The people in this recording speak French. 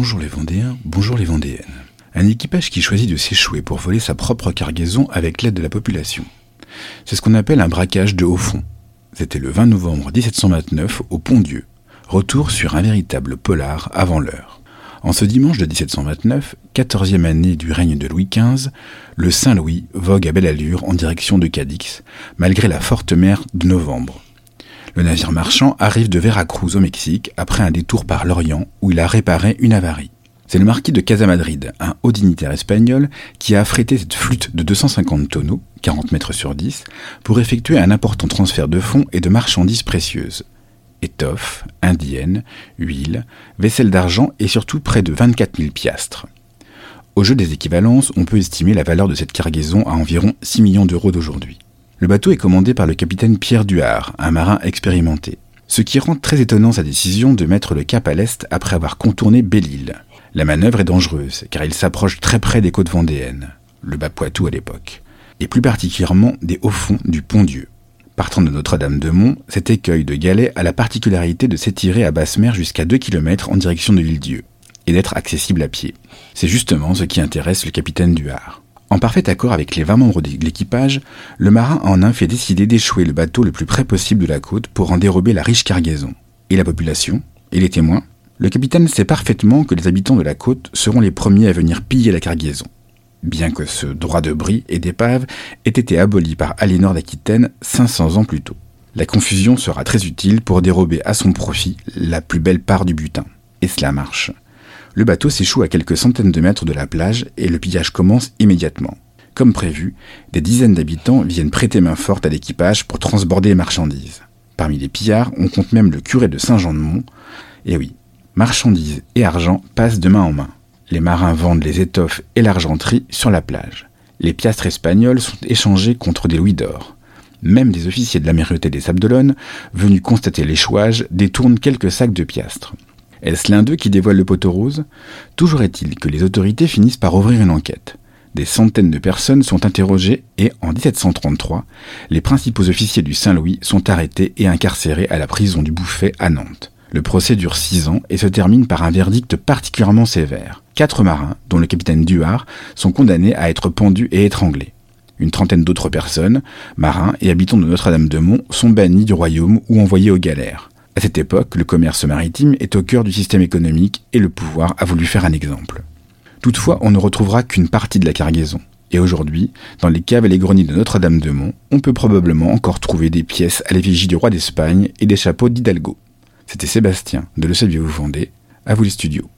Bonjour les Vendéens, bonjour les Vendéennes. Un équipage qui choisit de s'échouer pour voler sa propre cargaison avec l'aide de la population. C'est ce qu'on appelle un braquage de haut fond. C'était le 20 novembre 1729 au Pont-Dieu. Retour sur un véritable polar avant l'heure. En ce dimanche de 1729, quatorzième année du règne de Louis XV, le Saint-Louis vogue à belle allure en direction de Cadix, malgré la forte mer de novembre. Le navire marchand arrive de Veracruz au Mexique après un détour par l'Orient où il a réparé une avarie. C'est le marquis de Casamadrid, un haut dignitaire espagnol, qui a affrété cette flûte de 250 tonneaux, 40 mètres sur 10, pour effectuer un important transfert de fonds et de marchandises précieuses. Étoffes, indiennes, huile, vaisselle d'argent et surtout près de 24 000 piastres. Au jeu des équivalences, on peut estimer la valeur de cette cargaison à environ 6 millions d'euros d'aujourd'hui. Le bateau est commandé par le capitaine Pierre Duhard, un marin expérimenté. Ce qui rend très étonnant sa décision de mettre le cap à l'est après avoir contourné Belle-Île. La manœuvre est dangereuse, car il s'approche très près des côtes vendéennes, le bas Poitou à l'époque, et plus particulièrement des hauts fonds du Pont-Dieu. Partant de Notre-Dame-de-Mont, cet écueil de Galets a la particularité de s'étirer à basse mer jusqu'à 2 km en direction de l'île Dieu, et d'être accessible à pied. C'est justement ce qui intéresse le capitaine Duhard. En parfait accord avec les 20 membres de l'équipage, le marin en un fait décider d'échouer le bateau le plus près possible de la côte pour en dérober la riche cargaison. Et la population Et les témoins Le capitaine sait parfaitement que les habitants de la côte seront les premiers à venir piller la cargaison. Bien que ce droit de bris et d'épave ait été aboli par Aliénor d'Aquitaine 500 ans plus tôt. La confusion sera très utile pour dérober à son profit la plus belle part du butin. Et cela marche. Le bateau s'échoue à quelques centaines de mètres de la plage et le pillage commence immédiatement. Comme prévu, des dizaines d'habitants viennent prêter main forte à l'équipage pour transborder les marchandises. Parmi les pillards, on compte même le curé de Saint-Jean-de-Mont. Et oui, marchandises et argent passent de main en main. Les marins vendent les étoffes et l'argenterie sur la plage. Les piastres espagnols sont échangés contre des louis d'or. Même des officiers de l'amirauté des Sables venus constater l'échouage, détournent quelques sacs de piastres. Est-ce l'un d'eux qui dévoile le poteau rose? Toujours est-il que les autorités finissent par ouvrir une enquête. Des centaines de personnes sont interrogées et, en 1733, les principaux officiers du Saint-Louis sont arrêtés et incarcérés à la prison du Bouffet à Nantes. Le procès dure six ans et se termine par un verdict particulièrement sévère. Quatre marins, dont le capitaine Duhard, sont condamnés à être pendus et étranglés. Une trentaine d'autres personnes, marins et habitants de Notre-Dame-de-Mont, sont bannis du royaume ou envoyés aux galères. À cette époque, le commerce maritime est au cœur du système économique et le pouvoir a voulu faire un exemple. Toutefois, on ne retrouvera qu'une partie de la cargaison. Et aujourd'hui, dans les caves et les greniers de Notre-Dame-de-Mont, on peut probablement encore trouver des pièces à l'effigie du roi d'Espagne et des chapeaux d'Hidalgo. C'était Sébastien de Le Saviez-vous Vendée. À vous les studios.